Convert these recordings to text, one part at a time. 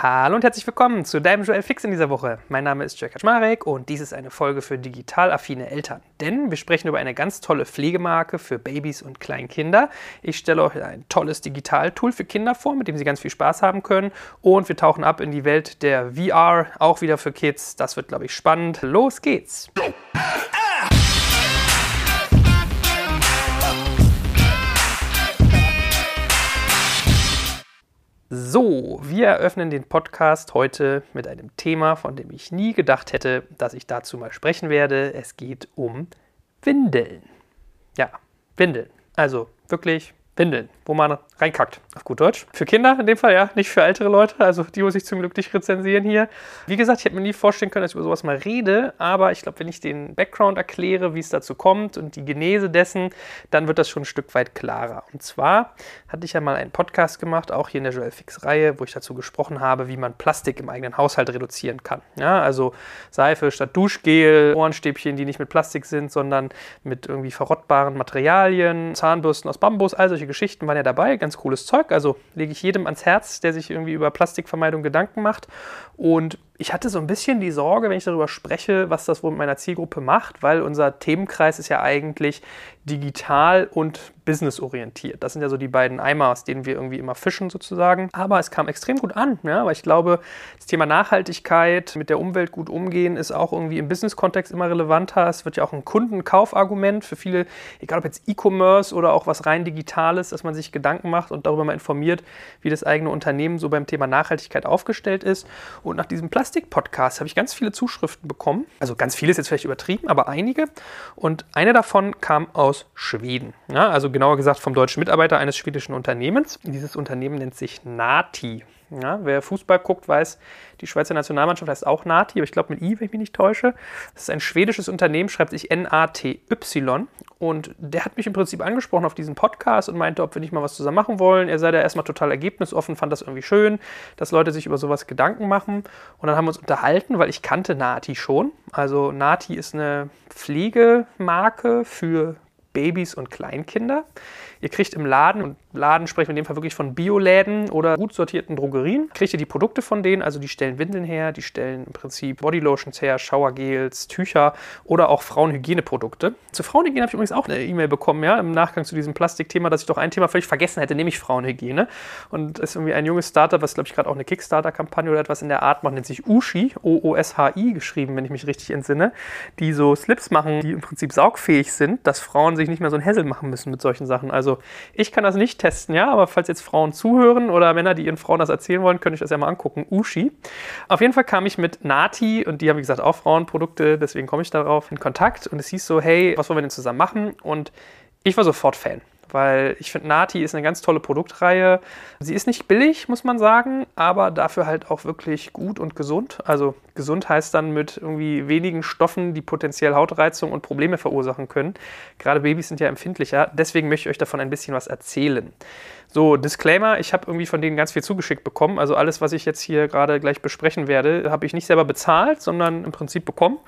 Hallo und herzlich willkommen zu deinem Joel Fix in dieser Woche. Mein Name ist Jörg Kaczmarek und dies ist eine Folge für digital affine Eltern. Denn wir sprechen über eine ganz tolle Pflegemarke für Babys und Kleinkinder. Ich stelle euch ein tolles Digital-Tool für Kinder vor, mit dem sie ganz viel Spaß haben können. Und wir tauchen ab in die Welt der VR, auch wieder für Kids. Das wird, glaube ich, spannend. Los geht's! Go. So, wir eröffnen den Podcast heute mit einem Thema, von dem ich nie gedacht hätte, dass ich dazu mal sprechen werde. Es geht um Windeln. Ja, Windeln. Also wirklich Windeln, wo man reinkackt, auf gut Deutsch. Für Kinder in dem Fall, ja, nicht für ältere Leute, also die muss ich zum Glück nicht rezensieren hier. Wie gesagt, ich hätte mir nie vorstellen können, dass ich über sowas mal rede, aber ich glaube, wenn ich den Background erkläre, wie es dazu kommt und die Genese dessen, dann wird das schon ein Stück weit klarer. Und zwar hatte ich ja mal einen Podcast gemacht, auch hier in der Joel Fix-Reihe, wo ich dazu gesprochen habe, wie man Plastik im eigenen Haushalt reduzieren kann. Ja, also Seife statt Duschgel, Ohrenstäbchen, die nicht mit Plastik sind, sondern mit irgendwie verrottbaren Materialien, Zahnbürsten aus Bambus, all solche Geschichten waren ja dabei, ganz cooles Zeug. Also lege ich jedem ans Herz, der sich irgendwie über Plastikvermeidung Gedanken macht. Und ich hatte so ein bisschen die Sorge, wenn ich darüber spreche, was das wohl mit meiner Zielgruppe macht, weil unser Themenkreis ist ja eigentlich digital und businessorientiert. Das sind ja so die beiden Eimer, aus denen wir irgendwie immer fischen sozusagen. Aber es kam extrem gut an, ja, weil ich glaube, das Thema Nachhaltigkeit, mit der Umwelt gut umgehen, ist auch irgendwie im Business-Kontext immer relevanter. Es wird ja auch ein Kundenkaufargument für viele, egal ob jetzt E-Commerce oder auch was rein Digitales, dass man sich Gedanken macht und darüber mal informiert, wie das eigene Unternehmen so beim Thema Nachhaltigkeit aufgestellt ist. Und nach diesem Plastik Plastik-Podcast habe ich ganz viele Zuschriften bekommen. Also ganz viele ist jetzt vielleicht übertrieben, aber einige. Und eine davon kam aus Schweden. Ja, also genauer gesagt vom deutschen Mitarbeiter eines schwedischen Unternehmens. Dieses Unternehmen nennt sich Nati. Ja, wer Fußball guckt, weiß, die Schweizer Nationalmannschaft heißt auch Nati, aber ich glaube mit I, wenn ich mich nicht täusche. Das ist ein schwedisches Unternehmen, schreibt sich N-A-T-Y. Und der hat mich im Prinzip angesprochen auf diesen Podcast und meinte, ob wir nicht mal was zusammen machen wollen. Er sei da erstmal total ergebnisoffen, fand das irgendwie schön, dass Leute sich über sowas Gedanken machen. Und dann haben wir uns unterhalten, weil ich kannte Nati schon. Also Nati ist eine Pflegemarke für Babys und Kleinkinder. Ihr kriegt im Laden, und Laden sprechen wir in dem Fall wirklich von Bioläden oder gut sortierten Drogerien, kriegt ihr die Produkte von denen, also die stellen Windeln her, die stellen im Prinzip Bodylotions her, Showergels, Tücher oder auch Frauenhygieneprodukte. Zu Frauenhygiene habe ich übrigens auch eine E-Mail bekommen, ja, im Nachgang zu diesem Plastikthema, dass ich doch ein Thema völlig vergessen hätte, nämlich Frauenhygiene. Und es ist irgendwie ein junges Startup, was glaube ich gerade auch eine Kickstarter-Kampagne oder etwas in der Art macht, nennt sich Ushi, O-O-S-H-I geschrieben, wenn ich mich richtig entsinne, die so Slips machen, die im Prinzip saugfähig sind, dass Frauen sich nicht mehr so ein Hässel machen müssen mit solchen Sachen. Also also ich kann das nicht testen, ja, aber falls jetzt Frauen zuhören oder Männer, die ihren Frauen das erzählen wollen, könnte ich das ja mal angucken. Ushi. Auf jeden Fall kam ich mit Nati und die haben, wie gesagt, auch Frauenprodukte, deswegen komme ich darauf in Kontakt und es hieß so, hey, was wollen wir denn zusammen machen? Und ich war sofort Fan weil ich finde, Nati ist eine ganz tolle Produktreihe. Sie ist nicht billig, muss man sagen, aber dafür halt auch wirklich gut und gesund. Also gesund heißt dann mit irgendwie wenigen Stoffen, die potenziell Hautreizung und Probleme verursachen können. Gerade Babys sind ja empfindlicher, deswegen möchte ich euch davon ein bisschen was erzählen. So, Disclaimer, ich habe irgendwie von denen ganz viel zugeschickt bekommen. Also alles, was ich jetzt hier gerade gleich besprechen werde, habe ich nicht selber bezahlt, sondern im Prinzip bekommen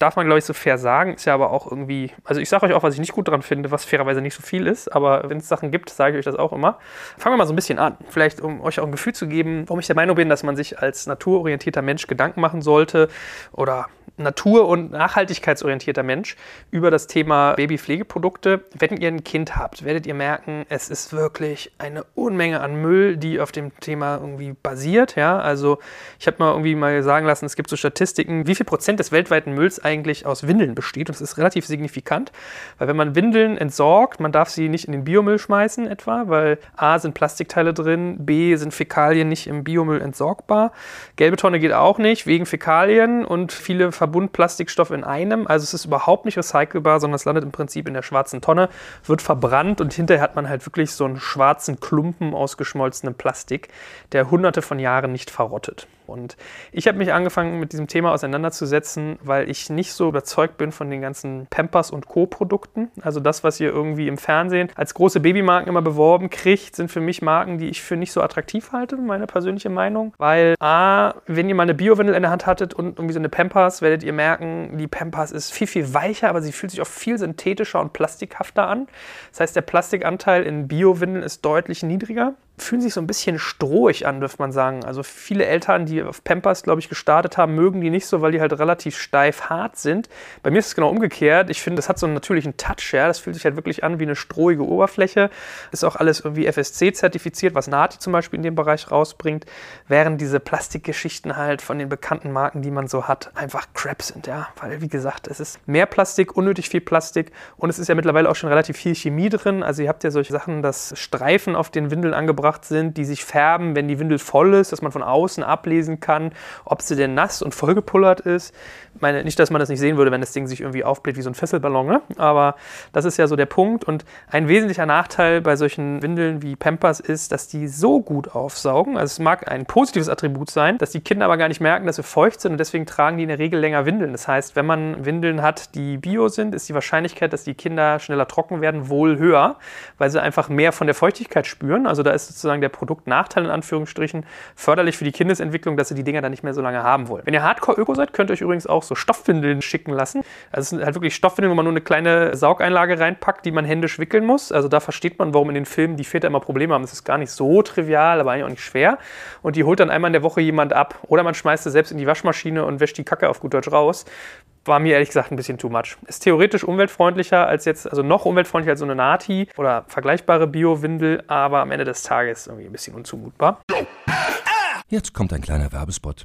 darf man, glaube ich, so fair sagen. Ist ja aber auch irgendwie, also ich sage euch auch, was ich nicht gut dran finde, was fairerweise nicht so viel ist, aber wenn es Sachen gibt, sage ich euch das auch immer. Fangen wir mal so ein bisschen an. Vielleicht, um euch auch ein Gefühl zu geben, warum ich der Meinung bin, dass man sich als naturorientierter Mensch Gedanken machen sollte oder natur- und nachhaltigkeitsorientierter Mensch über das Thema Babypflegeprodukte. Wenn ihr ein Kind habt, werdet ihr merken, es ist wirklich eine Unmenge an Müll, die auf dem Thema irgendwie basiert. Ja, also ich habe mal irgendwie mal sagen lassen, es gibt so Statistiken, wie viel Prozent des weltweiten Mülls eigentlich aus Windeln besteht. Und das ist relativ signifikant, weil wenn man Windeln entsorgt, man darf sie nicht in den Biomüll schmeißen etwa, weil A sind Plastikteile drin, B sind Fäkalien nicht im Biomüll entsorgbar. Gelbe Tonne geht auch nicht wegen Fäkalien und viele Ver Verbundplastikstoff in einem. Also es ist überhaupt nicht recycelbar, sondern es landet im Prinzip in der schwarzen Tonne, wird verbrannt und hinterher hat man halt wirklich so einen schwarzen Klumpen aus geschmolzenem Plastik, der hunderte von Jahren nicht verrottet. Und ich habe mich angefangen, mit diesem Thema auseinanderzusetzen, weil ich nicht so überzeugt bin von den ganzen Pampers und Co-Produkten. Also das, was ihr irgendwie im Fernsehen als große Babymarken immer beworben kriegt, sind für mich Marken, die ich für nicht so attraktiv halte, meine persönliche Meinung. Weil A, wenn ihr mal eine Biowindel in der Hand hattet und irgendwie so eine Pampers, werdet ihr merken, die Pampers ist viel, viel weicher, aber sie fühlt sich auch viel synthetischer und plastikhafter an. Das heißt, der Plastikanteil in Biowindeln ist deutlich niedriger. Fühlen sich so ein bisschen strohig an, dürfte man sagen. Also viele Eltern, die auf Pampers, glaube ich, gestartet haben, mögen die nicht so, weil die halt relativ steif hart sind. Bei mir ist es genau umgekehrt. Ich finde, das hat so einen natürlichen Touch, ja. Das fühlt sich halt wirklich an wie eine strohige Oberfläche. Ist auch alles irgendwie FSC-zertifiziert, was Nati zum Beispiel in dem Bereich rausbringt, während diese Plastikgeschichten halt von den bekannten Marken, die man so hat, einfach Crap sind, ja. Weil, wie gesagt, es ist mehr Plastik, unnötig viel Plastik und es ist ja mittlerweile auch schon relativ viel Chemie drin. Also ihr habt ja solche Sachen, dass Streifen auf den Windeln angebracht sind, die sich färben, wenn die Windel voll ist, dass man von außen ablesen kann, ob sie denn nass und vollgepullert ist. Ich meine, nicht, dass man das nicht sehen würde, wenn das Ding sich irgendwie aufbläht wie so ein Fesselballon, ne? aber das ist ja so der Punkt. Und ein wesentlicher Nachteil bei solchen Windeln wie Pampers ist, dass die so gut aufsaugen. Also es mag ein positives Attribut sein, dass die Kinder aber gar nicht merken, dass sie feucht sind und deswegen tragen die in der Regel länger Windeln. Das heißt, wenn man Windeln hat, die bio sind, ist die Wahrscheinlichkeit, dass die Kinder schneller trocken werden, wohl höher, weil sie einfach mehr von der Feuchtigkeit spüren. Also da ist sozusagen der Produktnachteil in Anführungsstrichen förderlich für die Kindesentwicklung, dass sie die Dinger dann nicht mehr so lange haben wollen. Wenn ihr Hardcore-Öko seid, könnt ihr euch übrigens auch so Stoffwindeln schicken lassen. Also es sind halt wirklich Stoffwindeln, wo man nur eine kleine Saugeinlage reinpackt, die man händisch wickeln muss. Also da versteht man, warum in den Filmen die Väter immer Probleme haben. Das ist gar nicht so trivial, aber eigentlich auch nicht schwer. Und die holt dann einmal in der Woche jemand ab. Oder man schmeißt sie selbst in die Waschmaschine und wäscht die Kacke auf gut Deutsch raus war mir ehrlich gesagt ein bisschen too much. Ist theoretisch umweltfreundlicher als jetzt, also noch umweltfreundlicher als so eine Nati oder vergleichbare Bio-Windel, aber am Ende des Tages irgendwie ein bisschen unzumutbar. Jetzt kommt ein kleiner Werbespot.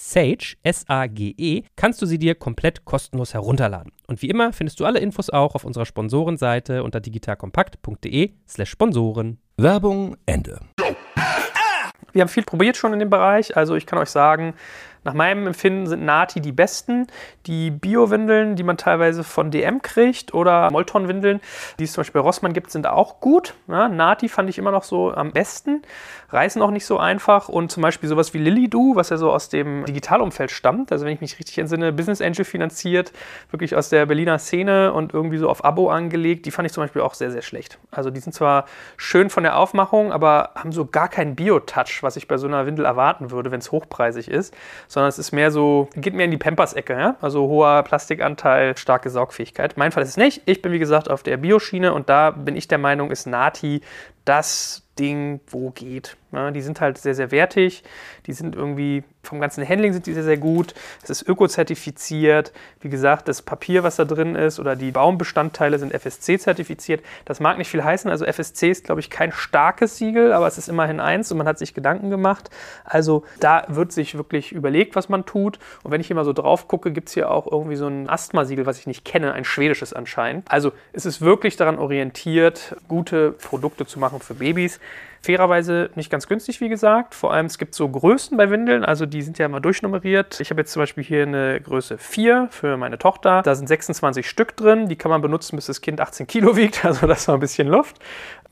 Sage, S-A-G-E, kannst du sie dir komplett kostenlos herunterladen. Und wie immer findest du alle Infos auch auf unserer Sponsorenseite unter digitalkompakt.de slash Sponsoren. Werbung Ende. Wir haben viel probiert schon in dem Bereich. Also ich kann euch sagen, nach meinem Empfinden sind Nati die besten. Die Bio-Windeln, die man teilweise von DM kriegt oder Molton-Windeln, die es zum Beispiel bei Rossmann gibt, sind auch gut. Ja, Nati fand ich immer noch so am besten. Reißen auch nicht so einfach. Und zum Beispiel sowas wie Lilidu, was ja so aus dem Digitalumfeld stammt, also wenn ich mich richtig entsinne, Business Angel finanziert, wirklich aus der Berliner Szene und irgendwie so auf Abo angelegt, die fand ich zum Beispiel auch sehr, sehr schlecht. Also die sind zwar schön von der Aufmachung, aber haben so gar keinen Bio-Touch, was ich bei so einer Windel erwarten würde, wenn es hochpreisig ist sondern es ist mehr so, geht mehr in die Pampers-Ecke, ja? also hoher Plastikanteil, starke Saugfähigkeit. Mein Fall ist es nicht. Ich bin wie gesagt auf der Bioschiene und da bin ich der Meinung, ist Nati das Ding, wo geht. Ja, die sind halt sehr, sehr wertig. Die sind irgendwie vom ganzen Handling sind die sehr, sehr gut. Es ist ökozertifiziert. Wie gesagt, das Papier, was da drin ist oder die Baumbestandteile sind FSC-zertifiziert. Das mag nicht viel heißen. Also FSC ist, glaube ich, kein starkes Siegel, aber es ist immerhin eins und man hat sich Gedanken gemacht. Also da wird sich wirklich überlegt, was man tut. Und wenn ich hier mal so drauf gucke, gibt es hier auch irgendwie so ein Asthma-Siegel, was ich nicht kenne, ein schwedisches anscheinend. Also es ist wirklich daran orientiert, gute Produkte zu machen für Babys. Fairerweise nicht ganz günstig, wie gesagt. Vor allem, es gibt so Größen bei Windeln, also die sind ja immer durchnummeriert. Ich habe jetzt zum Beispiel hier eine Größe 4 für meine Tochter. Da sind 26 Stück drin. Die kann man benutzen, bis das Kind 18 Kilo wiegt. Also das noch ein bisschen Luft.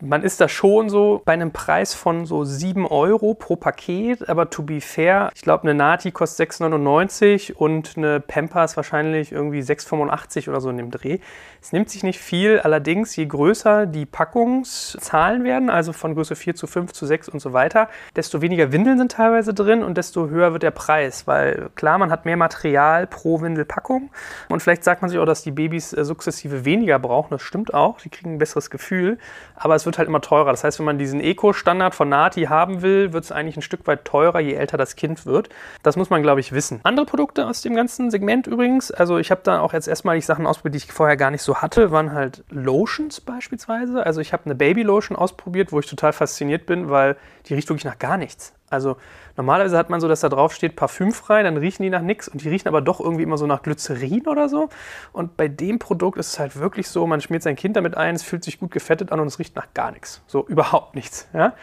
Man ist da schon so bei einem Preis von so 7 Euro pro Paket, aber to be fair, ich glaube, eine Nati kostet 6,99 und eine Pampers wahrscheinlich irgendwie 6,85 oder so in dem Dreh. Es nimmt sich nicht viel, allerdings je größer die Packungszahlen werden, also von Größe 4 zu 5, zu 6 und so weiter, desto weniger Windeln sind teilweise drin und desto höher wird der Preis. Weil klar, man hat mehr Material pro Windelpackung und vielleicht sagt man sich auch, dass die Babys äh, sukzessive weniger brauchen. Das stimmt auch, die kriegen ein besseres Gefühl, aber es wird halt immer teurer. Das heißt, wenn man diesen Eco-Standard von Nati haben will, wird es eigentlich ein Stück weit teurer, je älter das Kind wird. Das muss man, glaube ich, wissen. Andere Produkte aus dem ganzen Segment übrigens, also ich habe da auch jetzt erstmalig Sachen ausprobiert, die ich vorher gar nicht so hatte, waren halt Lotions beispielsweise. Also ich habe eine Baby-Lotion ausprobiert, wo ich total fasziniert bin, weil die riecht wirklich nach gar nichts. Also normalerweise hat man so, dass da drauf steht parfümfrei, dann riechen die nach nichts und die riechen aber doch irgendwie immer so nach Glycerin oder so. Und bei dem Produkt ist es halt wirklich so, man schmiert sein Kind damit ein, es fühlt sich gut gefettet an und es riecht nach gar nichts. So überhaupt nichts. Ja?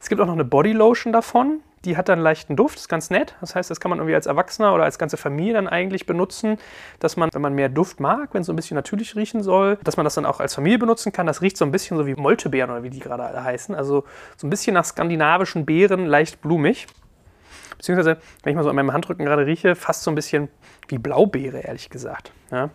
Es gibt auch noch eine Bodylotion davon, die hat dann leichten Duft, ist ganz nett. Das heißt, das kann man irgendwie als Erwachsener oder als ganze Familie dann eigentlich benutzen, dass man, wenn man mehr Duft mag, wenn es so ein bisschen natürlich riechen soll, dass man das dann auch als Familie benutzen kann. Das riecht so ein bisschen so wie Moltebeeren oder wie die gerade alle heißen. Also so ein bisschen nach skandinavischen Beeren, leicht blumig. Beziehungsweise, wenn ich mal so an meinem Handrücken gerade rieche, fast so ein bisschen wie Blaubeere, ehrlich gesagt. Ja.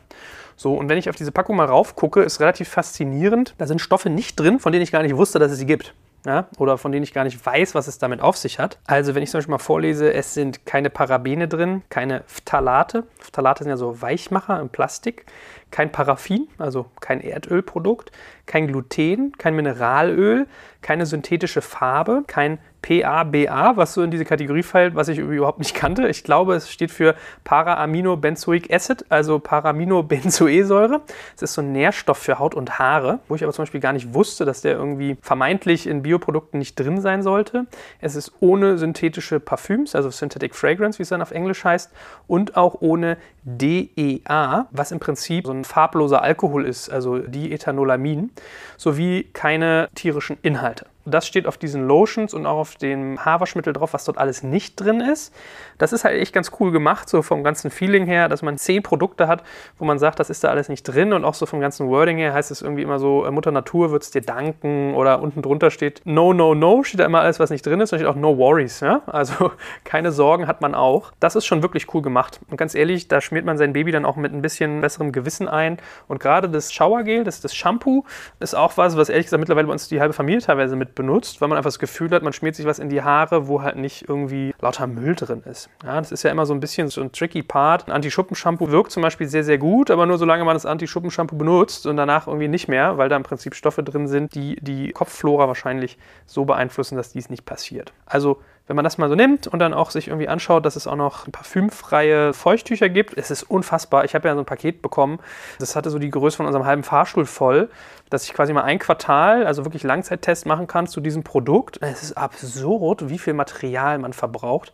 So, und wenn ich auf diese Packung mal raufgucke, ist relativ faszinierend. Da sind Stoffe nicht drin, von denen ich gar nicht wusste, dass es sie gibt ja, oder von denen ich gar nicht weiß, was es damit auf sich hat. Also wenn ich zum Beispiel mal vorlese, es sind keine Parabene drin, keine Phthalate. Phthalate sind ja so Weichmacher im Plastik, kein Paraffin, also kein Erdölprodukt, kein Gluten, kein Mineralöl, keine synthetische Farbe, kein PABA, was so in diese Kategorie fällt, was ich überhaupt nicht kannte. Ich glaube, es steht für Paraaminobenzoic Acid, also Paraaminobenzoesäure. Es ist so ein Nährstoff für Haut und Haare, wo ich aber zum Beispiel gar nicht wusste, dass der irgendwie vermeintlich in Bioprodukten nicht drin sein sollte. Es ist ohne synthetische Parfüms, also Synthetic Fragrance, wie es dann auf Englisch heißt, und auch ohne DEA, was im Prinzip so ein farbloser Alkohol ist, also Diethanolamin, sowie keine tierischen Inhalte. Das steht auf diesen Lotions und auch auf dem Haarwaschmittel drauf, was dort alles nicht drin ist. Das ist halt echt ganz cool gemacht, so vom ganzen Feeling her, dass man zehn Produkte hat, wo man sagt, das ist da alles nicht drin und auch so vom ganzen Wording her heißt es irgendwie immer so, äh, Mutter Natur wird es dir danken oder unten drunter steht No, No, No, steht da immer alles, was nicht drin ist und steht auch No Worries. Ja? Also keine Sorgen hat man auch. Das ist schon wirklich cool gemacht. Und ganz ehrlich, da schmiert man sein Baby dann auch mit ein bisschen besserem Gewissen ein. Und gerade das Showergel, das, das Shampoo, ist auch was, was ehrlich gesagt mittlerweile bei uns die halbe Familie teilweise mit benutzt, weil man einfach das Gefühl hat, man schmiert sich was in die Haare, wo halt nicht irgendwie lauter Müll drin ist. Ja, das ist ja immer so ein bisschen so ein tricky Part. Ein Anti-Schuppen-Shampoo wirkt zum Beispiel sehr, sehr gut, aber nur solange man das Anti-Schuppen-Shampoo benutzt und danach irgendwie nicht mehr, weil da im Prinzip Stoffe drin sind, die die Kopfflora wahrscheinlich so beeinflussen, dass dies nicht passiert. Also wenn man das mal so nimmt und dann auch sich irgendwie anschaut, dass es auch noch parfümfreie Feuchttücher gibt, es ist unfassbar. Ich habe ja so ein Paket bekommen, das hatte so die Größe von unserem halben Fahrstuhl voll, dass ich quasi mal ein Quartal, also wirklich Langzeittest machen kann zu diesem Produkt. Es ist absurd, wie viel Material man verbraucht.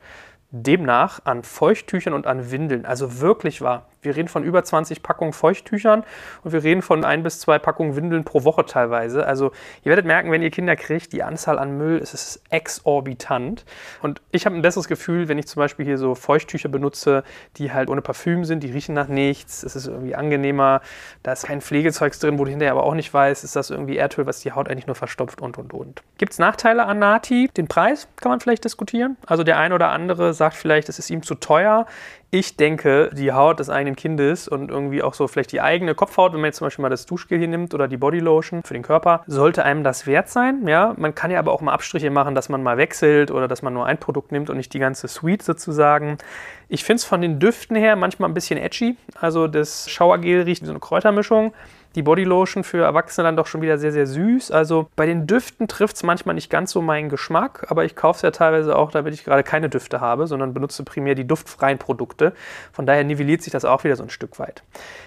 Demnach an Feuchttüchern und an Windeln. Also wirklich wahr. Wir reden von über 20 Packungen Feuchttüchern und wir reden von ein bis zwei Packungen Windeln pro Woche teilweise. Also ihr werdet merken, wenn ihr Kinder kriegt, die Anzahl an Müll ist, ist exorbitant. Und ich habe ein besseres Gefühl, wenn ich zum Beispiel hier so Feuchttücher benutze, die halt ohne Parfüm sind, die riechen nach nichts, es ist irgendwie angenehmer, da ist kein Pflegezeugs drin, wo du hinterher aber auch nicht weißt, ist das irgendwie Erdöl, was die Haut eigentlich nur verstopft und und und. Gibt es Nachteile an Nati? Den Preis kann man vielleicht diskutieren. Also der ein oder andere sagt vielleicht, es ist ihm zu teuer ich denke, die Haut des eigenen Kindes und irgendwie auch so vielleicht die eigene Kopfhaut, wenn man jetzt zum Beispiel mal das Duschgel hier nimmt oder die Bodylotion für den Körper, sollte einem das wert sein. Ja, man kann ja aber auch mal Abstriche machen, dass man mal wechselt oder dass man nur ein Produkt nimmt und nicht die ganze Suite sozusagen. Ich finde es von den Düften her manchmal ein bisschen edgy. Also das Showergel riecht wie so eine Kräutermischung die Bodylotion für Erwachsene dann doch schon wieder sehr, sehr süß. Also bei den Düften trifft es manchmal nicht ganz so meinen Geschmack, aber ich kaufe es ja teilweise auch, damit ich gerade keine Düfte habe, sondern benutze primär die duftfreien Produkte. Von daher nivelliert sich das auch wieder so ein Stück weit.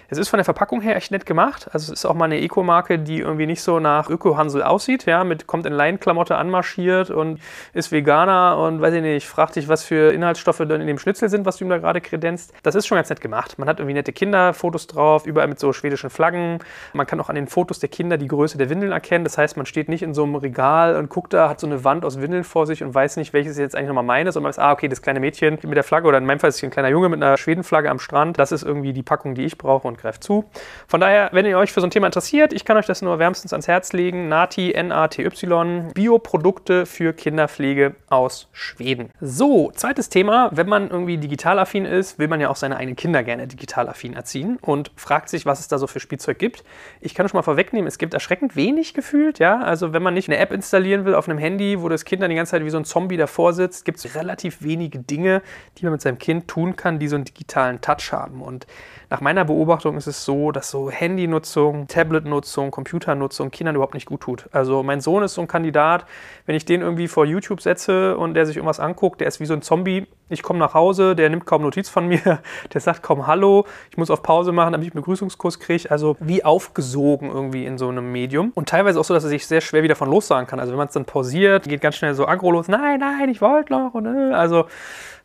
Es ist von der Verpackung her echt nett gemacht. Also es ist auch mal eine Eco-Marke, die irgendwie nicht so nach Öko-Hansel aussieht. Ja, mit kommt in Leinklamotte anmarschiert und ist Veganer und weiß ich nicht, fragt dich, was für Inhaltsstoffe dann in dem Schnitzel sind, was du ihm da gerade kredenzt. Das ist schon ganz nett gemacht. Man hat irgendwie nette Kinderfotos drauf, überall mit so schwedischen Flaggen. Man kann auch an den Fotos der Kinder die Größe der Windeln erkennen. Das heißt, man steht nicht in so einem Regal und guckt da, hat so eine Wand aus Windeln vor sich und weiß nicht, welches jetzt eigentlich nochmal meine ist. Man weiß, ah, okay, das kleine Mädchen mit der Flagge oder in meinem Fall ist es ein kleiner Junge mit einer Schwedenflagge am Strand. Das ist irgendwie die Packung, die ich brauche und greift zu. Von daher, wenn ihr euch für so ein Thema interessiert, ich kann euch das nur wärmstens ans Herz legen. Nati, N-A-T-Y, Bioprodukte für Kinderpflege aus Schweden. So, zweites Thema. Wenn man irgendwie digital affin ist, will man ja auch seine eigenen Kinder gerne digital affin erziehen und fragt sich, was es da so für Spielzeug gibt. Ich kann schon mal vorwegnehmen, es gibt erschreckend wenig gefühlt, ja. Also wenn man nicht eine App installieren will auf einem Handy, wo das Kind dann die ganze Zeit wie so ein Zombie davor sitzt, gibt es relativ wenige Dinge, die man mit seinem Kind tun kann, die so einen digitalen Touch haben. Und nach meiner Beobachtung ist es so, dass so Handynutzung, Tabletnutzung, Computernutzung Kindern überhaupt nicht gut tut. Also mein Sohn ist so ein Kandidat, wenn ich den irgendwie vor YouTube setze und der sich irgendwas anguckt, der ist wie so ein Zombie. Ich komme nach Hause, der nimmt kaum Notiz von mir, der sagt kaum Hallo, ich muss auf Pause machen, damit ich einen Begrüßungskurs kriege. Also wie aufgesogen irgendwie in so einem Medium. Und teilweise auch so, dass er sich sehr schwer wieder von lossagen kann. Also wenn man es dann pausiert, geht ganz schnell so aggro los. Nein, nein, ich wollte noch. Und, äh, also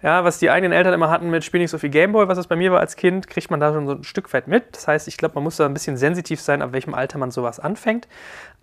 ja, was die eigenen Eltern immer hatten mit Spiel nicht so viel Gameboy, was es bei mir war als Kind, kriegt man da schon so ein Stück weit mit. Das heißt, ich glaube, man muss da ein bisschen sensitiv sein, ab welchem Alter man sowas anfängt.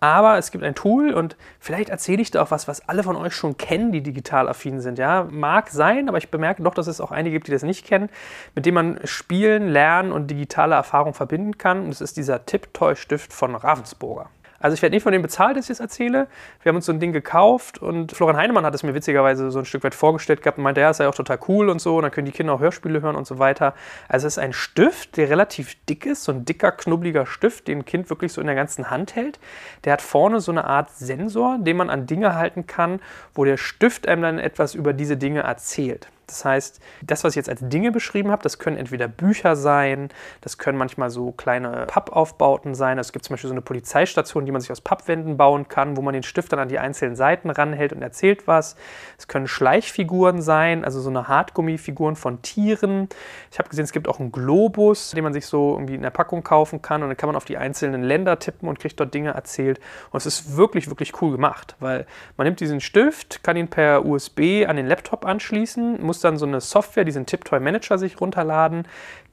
Aber es gibt ein Tool und vielleicht erzähle ich da auch was, was alle von euch schon kennen, die digital affin sind. Ja, mag sein, aber ich bemerke doch, dass es auch einige gibt, die das nicht kennen, mit dem man Spielen, Lernen und digitale Erfahrung verbinden kann. Und das ist dieser Tipptoy-Stift von Ravensburger. Also ich werde nicht von dem bezahlt, dass ich es erzähle. Wir haben uns so ein Ding gekauft und Florian Heinemann hat es mir witzigerweise so ein Stück weit vorgestellt gehabt und meinte, ja, ist ja auch total cool und so. Und dann können die Kinder auch Hörspiele hören und so weiter. Also es ist ein Stift, der relativ dick ist, so ein dicker, knubbeliger Stift, den ein Kind wirklich so in der ganzen Hand hält. Der hat vorne so eine Art Sensor, den man an Dinge halten kann, wo der Stift einem dann etwas über diese Dinge erzählt. Das heißt, das, was ich jetzt als Dinge beschrieben habe, das können entweder Bücher sein, das können manchmal so kleine Pappaufbauten sein. Es gibt zum Beispiel so eine Polizeistation, die man sich aus Pappwänden bauen kann, wo man den Stift dann an die einzelnen Seiten ranhält und erzählt was. Es können Schleichfiguren sein, also so eine Hartgummifiguren von Tieren. Ich habe gesehen, es gibt auch einen Globus, den man sich so irgendwie in der Packung kaufen kann und dann kann man auf die einzelnen Länder tippen und kriegt dort Dinge erzählt. Und es ist wirklich, wirklich cool gemacht, weil man nimmt diesen Stift, kann ihn per USB an den Laptop anschließen, muss muss dann so eine Software, diesen Tiptoy Manager sich runterladen,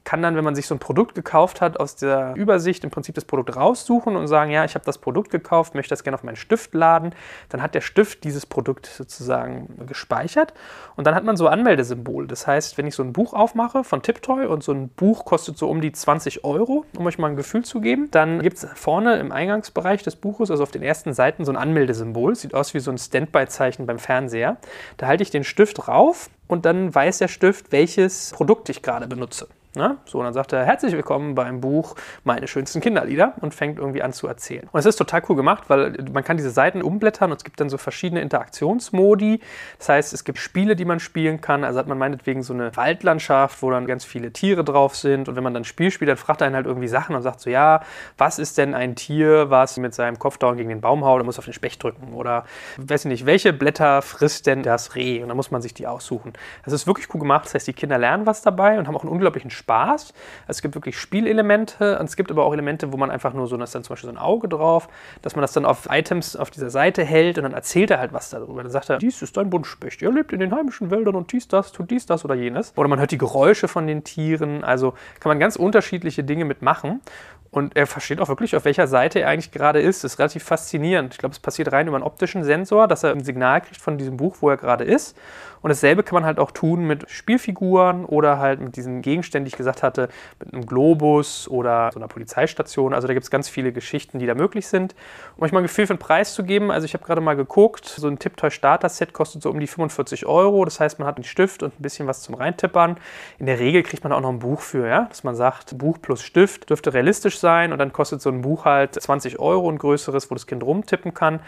kann dann, wenn man sich so ein Produkt gekauft hat, aus der Übersicht im Prinzip das Produkt raussuchen und sagen, ja, ich habe das Produkt gekauft, möchte das gerne auf meinen Stift laden. Dann hat der Stift dieses Produkt sozusagen gespeichert und dann hat man so Anmeldesymbole. Das heißt, wenn ich so ein Buch aufmache von Tiptoy und so ein Buch kostet so um die 20 Euro, um euch mal ein Gefühl zu geben, dann gibt es vorne im Eingangsbereich des Buches, also auf den ersten Seiten, so ein Anmeldesymbol. Sieht aus wie so ein Standby-Zeichen beim Fernseher. Da halte ich den Stift rauf und dann weiß der Stift, welches Produkt ich gerade benutze. Ne? So, und dann sagt er, herzlich willkommen beim Buch Meine schönsten Kinderlieder und fängt irgendwie an zu erzählen. Und es ist total cool gemacht, weil man kann diese Seiten umblättern und es gibt dann so verschiedene Interaktionsmodi. Das heißt, es gibt Spiele, die man spielen kann. Also hat man meinetwegen so eine Waldlandschaft, wo dann ganz viele Tiere drauf sind. Und wenn man dann ein Spiel spielt, dann fragt er einen halt irgendwie Sachen und sagt so, ja, was ist denn ein Tier, was mit seinem Kopf dauernd gegen den Baum haut und muss auf den Specht drücken? Oder, weiß ich nicht, welche Blätter frisst denn das Reh? Und dann muss man sich die aussuchen. Das ist wirklich cool gemacht. Das heißt, die Kinder lernen was dabei und haben auch einen unglaublichen Spaß. Spaß. Es gibt wirklich Spielelemente und es gibt aber auch Elemente, wo man einfach nur so, da ist dann zum Beispiel so ein Auge drauf, dass man das dann auf Items auf dieser Seite hält und dann erzählt er halt was darüber. Dann sagt er, dies ist ein Buntspecht, er lebt in den heimischen Wäldern und dies, das, tut dies, das oder jenes. Oder man hört die Geräusche von den Tieren. Also kann man ganz unterschiedliche Dinge mitmachen. Und er versteht auch wirklich, auf welcher Seite er eigentlich gerade ist. Das ist relativ faszinierend. Ich glaube, es passiert rein über einen optischen Sensor, dass er ein Signal kriegt von diesem Buch, wo er gerade ist. Und dasselbe kann man halt auch tun mit Spielfiguren oder halt mit diesen Gegenständen, die ich gesagt hatte, mit einem Globus oder so einer Polizeistation. Also da gibt es ganz viele Geschichten, die da möglich sind. Um euch mal ein Gefühl für den Preis zu geben, also ich habe gerade mal geguckt, so ein Tiptoy Starter Set kostet so um die 45 Euro. Das heißt, man hat einen Stift und ein bisschen was zum Reintippern. In der Regel kriegt man auch noch ein Buch für, ja? dass man sagt, Buch plus Stift dürfte realistisch sein und dann kostet so ein Buch halt 20 Euro, ein größeres, wo das Kind rumtippen kann.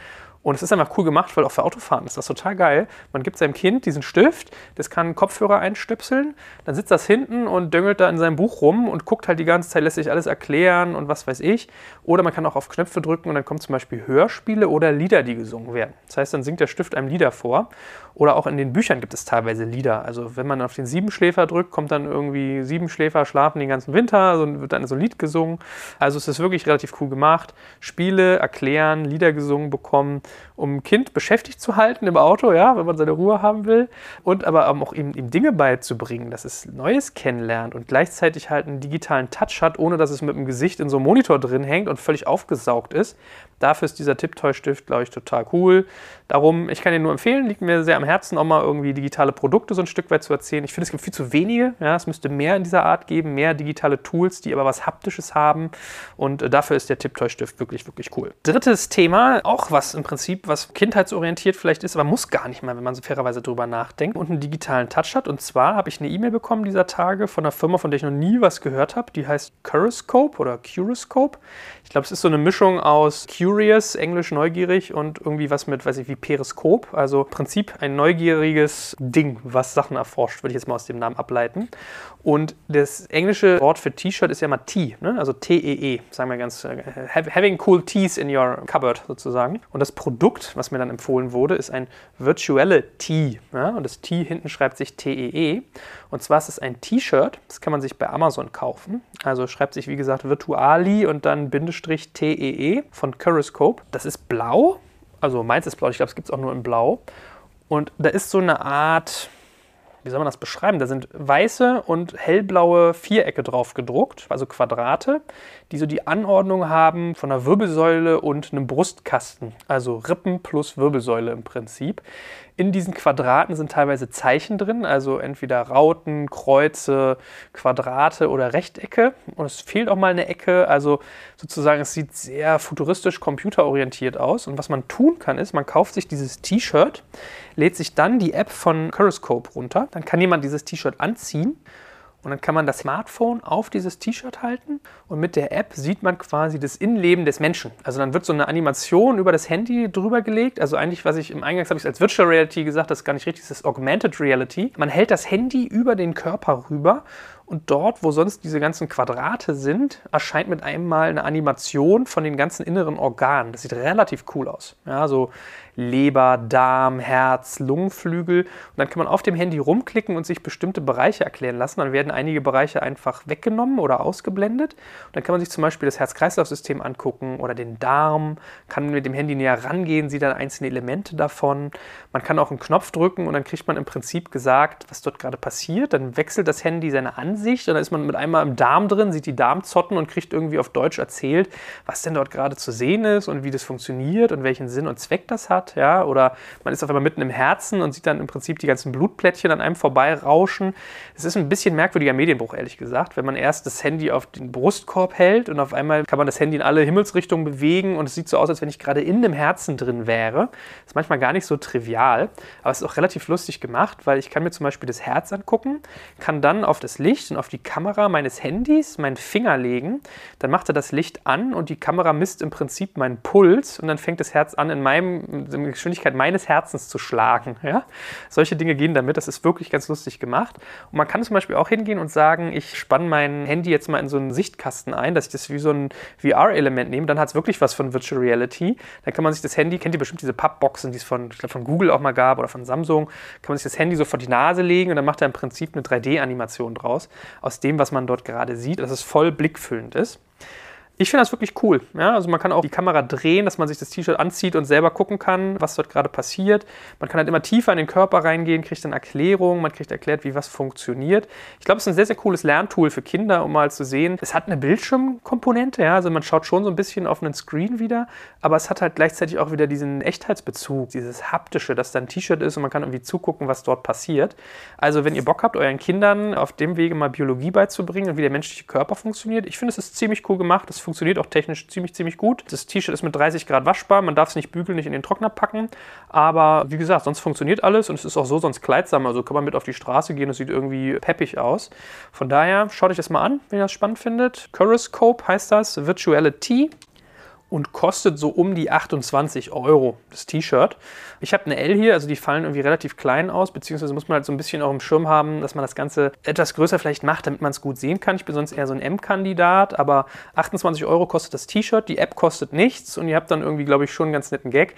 Und es ist einfach cool gemacht, weil auch für Autofahren ist das total geil. Man gibt seinem Kind diesen Stift, das kann einen Kopfhörer einstöpseln, dann sitzt das hinten und döngelt da in seinem Buch rum und guckt halt die ganze Zeit, lässt sich alles erklären und was weiß ich. Oder man kann auch auf Knöpfe drücken und dann kommen zum Beispiel Hörspiele oder Lieder, die gesungen werden. Das heißt, dann singt der Stift einem Lieder vor. Oder auch in den Büchern gibt es teilweise Lieder. Also wenn man auf den Siebenschläfer drückt, kommt dann irgendwie Siebenschläfer schlafen den ganzen Winter, also wird dann so ein Lied gesungen. Also es ist wirklich relativ cool gemacht. Spiele, erklären, Lieder gesungen bekommen um ein Kind beschäftigt zu halten im Auto, ja, wenn man seine Ruhe haben will. Und aber auch ihm, ihm Dinge beizubringen, dass es Neues kennenlernt und gleichzeitig halt einen digitalen Touch hat, ohne dass es mit dem Gesicht in so einem Monitor drin hängt und völlig aufgesaugt ist. Dafür ist dieser Tipptoy-Stift, glaube ich, total cool. Darum, ich kann ihn nur empfehlen, liegt mir sehr am Herzen, auch mal irgendwie digitale Produkte so ein Stück weit zu erzählen. Ich finde, es gibt viel zu wenige. Ja, es müsste mehr in dieser Art geben, mehr digitale Tools, die aber was Haptisches haben. Und äh, dafür ist der Tipptoy-Stift wirklich, wirklich cool. Drittes Thema, auch was im Prinzip was kindheitsorientiert vielleicht ist, aber muss gar nicht mal, wenn man so fairerweise drüber nachdenkt und einen digitalen Touch hat. Und zwar habe ich eine E-Mail bekommen dieser Tage von einer Firma, von der ich noch nie was gehört habe. Die heißt Curoscope oder Curoscope. Ich glaube, es ist so eine Mischung aus Curious, englisch neugierig und irgendwie was mit, weiß ich, wie Periskop. Also im Prinzip ein neugieriges Ding, was Sachen erforscht, würde ich jetzt mal aus dem Namen ableiten. Und das englische Wort für T-Shirt ist ja mal T, ne? also T-E-E, -E, sagen wir ganz, äh, having cool tees in your cupboard sozusagen. Und das Produkt, was mir dann empfohlen wurde, ist ein Virtuelle Tee. Ja? Und das T hinten schreibt sich T-E-E. -E. Und zwar ist es ein T-Shirt, das kann man sich bei Amazon kaufen. Also schreibt sich, wie gesagt, Virtuali und dann Bindestrich T-E-E -E von Curoscope. Das ist blau, also meins ist blau, ich glaube, es gibt es auch nur in blau. Und da ist so eine Art, wie soll man das beschreiben? Da sind weiße und hellblaue Vierecke drauf gedruckt, also Quadrate, die so die Anordnung haben von einer Wirbelsäule und einem Brustkasten, also Rippen plus Wirbelsäule im Prinzip. In diesen Quadraten sind teilweise Zeichen drin, also entweder Rauten, Kreuze, Quadrate oder Rechtecke. Und es fehlt auch mal eine Ecke, also sozusagen es sieht sehr futuristisch computerorientiert aus. Und was man tun kann, ist, man kauft sich dieses T-Shirt, lädt sich dann die App von Curoscope runter, dann kann jemand dieses T-Shirt anziehen und dann kann man das Smartphone auf dieses T-Shirt halten und mit der App sieht man quasi das Innenleben des Menschen. Also dann wird so eine Animation über das Handy drüber gelegt. Also eigentlich, was ich im Eingangs habe ich als Virtual Reality gesagt, das ist gar nicht richtig, das ist Augmented Reality. Man hält das Handy über den Körper rüber und dort, wo sonst diese ganzen Quadrate sind, erscheint mit einem Mal eine Animation von den ganzen inneren Organen. Das sieht relativ cool aus. Ja, so Leber, Darm, Herz, Lungenflügel. Und dann kann man auf dem Handy rumklicken und sich bestimmte Bereiche erklären lassen. Dann werden einige Bereiche einfach weggenommen oder ausgeblendet. Und dann kann man sich zum Beispiel das Herz-Kreislauf-System angucken oder den Darm, kann mit dem Handy näher rangehen, sieht dann einzelne Elemente davon. Man kann auch einen Knopf drücken und dann kriegt man im Prinzip gesagt, was dort gerade passiert. Dann wechselt das Handy seine Ansicht und dann ist man mit einmal im Darm drin, sieht die Darmzotten und kriegt irgendwie auf Deutsch erzählt, was denn dort gerade zu sehen ist und wie das funktioniert und welchen Sinn und Zweck das hat ja, oder man ist auf einmal mitten im Herzen und sieht dann im Prinzip die ganzen Blutplättchen an einem vorbeirauschen. Es ist ein bisschen merkwürdiger Medienbruch, ehrlich gesagt, wenn man erst das Handy auf den Brustkorb hält und auf einmal kann man das Handy in alle Himmelsrichtungen bewegen und es sieht so aus, als wenn ich gerade in dem Herzen drin wäre. Das ist manchmal gar nicht so trivial, aber es ist auch relativ lustig gemacht, weil ich kann mir zum Beispiel das Herz angucken, kann dann auf das Licht und auf die Kamera meines Handys meinen Finger legen, dann macht er das Licht an und die Kamera misst im Prinzip meinen Puls und dann fängt das Herz an in meinem Geschwindigkeit meines Herzens zu schlagen. Ja? Solche Dinge gehen damit. Das ist wirklich ganz lustig gemacht. Und man kann zum Beispiel auch hingehen und sagen, ich spanne mein Handy jetzt mal in so einen Sichtkasten ein, dass ich das wie so ein VR-Element nehme. Dann hat es wirklich was von Virtual Reality. Dann kann man sich das Handy, kennt ihr bestimmt diese Pappboxen, die es von, glaub, von Google auch mal gab oder von Samsung, kann man sich das Handy so vor die Nase legen und dann macht er im Prinzip eine 3D-Animation draus aus dem, was man dort gerade sieht, dass es voll blickfüllend ist. Ich finde das wirklich cool. Ja? Also man kann auch die Kamera drehen, dass man sich das T-Shirt anzieht und selber gucken kann, was dort gerade passiert. Man kann halt immer tiefer in den Körper reingehen, kriegt dann Erklärungen, man kriegt erklärt, wie was funktioniert. Ich glaube, es ist ein sehr, sehr cooles Lerntool für Kinder, um mal zu sehen. Es hat eine Bildschirmkomponente, ja? also man schaut schon so ein bisschen auf einen Screen wieder, aber es hat halt gleichzeitig auch wieder diesen Echtheitsbezug, dieses haptische, dass da ein T-Shirt ist und man kann irgendwie zugucken, was dort passiert. Also wenn ihr Bock habt, euren Kindern auf dem Wege mal Biologie beizubringen und wie der menschliche Körper funktioniert, ich finde, es ist ziemlich cool gemacht. Es funktioniert auch technisch ziemlich, ziemlich gut. Das T-Shirt ist mit 30 Grad waschbar, man darf es nicht bügeln, nicht in den Trockner packen. Aber wie gesagt, sonst funktioniert alles und es ist auch so sonst kleidsam. Also kann man mit auf die Straße gehen, es sieht irgendwie peppig aus. Von daher schaut euch das mal an, wenn ihr das spannend findet. Curoscope heißt das, Virtuality und kostet so um die 28 Euro das T-Shirt. Ich habe eine L hier, also die fallen irgendwie relativ klein aus, beziehungsweise muss man halt so ein bisschen auch im Schirm haben, dass man das Ganze etwas größer vielleicht macht, damit man es gut sehen kann. Ich bin sonst eher so ein M-Kandidat, aber 28 Euro kostet das T-Shirt, die App kostet nichts und ihr habt dann irgendwie, glaube ich, schon einen ganz netten Gag.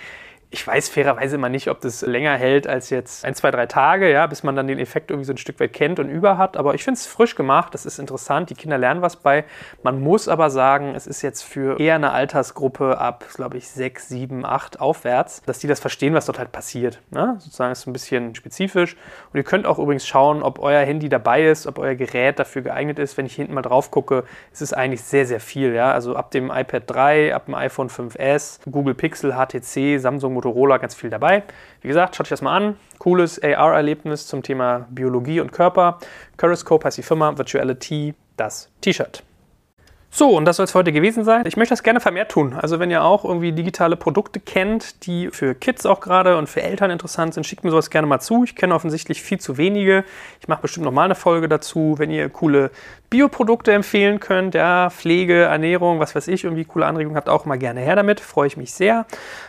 Ich weiß fairerweise immer nicht, ob das länger hält als jetzt ein, zwei, drei Tage, ja, bis man dann den Effekt irgendwie so ein Stück weit kennt und über hat. Aber ich finde es frisch gemacht, das ist interessant, die Kinder lernen was bei. Man muss aber sagen, es ist jetzt für eher eine Altersgruppe ab, glaube ich, sechs, sieben, acht aufwärts, dass die das verstehen, was dort halt passiert. Ne? Sozusagen ist es ein bisschen spezifisch. Und ihr könnt auch übrigens schauen, ob euer Handy dabei ist, ob euer Gerät dafür geeignet ist. Wenn ich hinten mal drauf gucke, ist es eigentlich sehr, sehr viel. Ja? Also ab dem iPad 3, ab dem iPhone 5S, Google Pixel, HTC, Samsung Motorola ganz viel dabei. Wie gesagt, schaut euch das mal an. Cooles AR-Erlebnis zum Thema Biologie und Körper. Curoscope heißt die Firma, Virtuality das T-Shirt. So, und das soll es heute gewesen sein. Ich möchte das gerne vermehrt tun. Also wenn ihr auch irgendwie digitale Produkte kennt, die für Kids auch gerade und für Eltern interessant sind, schickt mir sowas gerne mal zu. Ich kenne offensichtlich viel zu wenige. Ich mache bestimmt noch mal eine Folge dazu, wenn ihr coole Bioprodukte empfehlen könnt, ja, Pflege, Ernährung, was weiß ich, irgendwie coole Anregungen habt, auch mal gerne her damit. Freue ich mich sehr.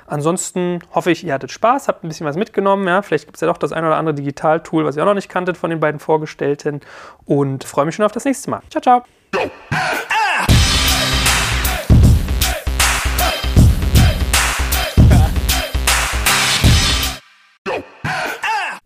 Ansonsten hoffe ich, ihr hattet Spaß, habt ein bisschen was mitgenommen. Ja. Vielleicht gibt es ja doch das ein oder andere Digital-Tool, was ihr auch noch nicht kanntet von den beiden Vorgestellten. Und freue mich schon auf das nächste Mal. Ciao, ciao.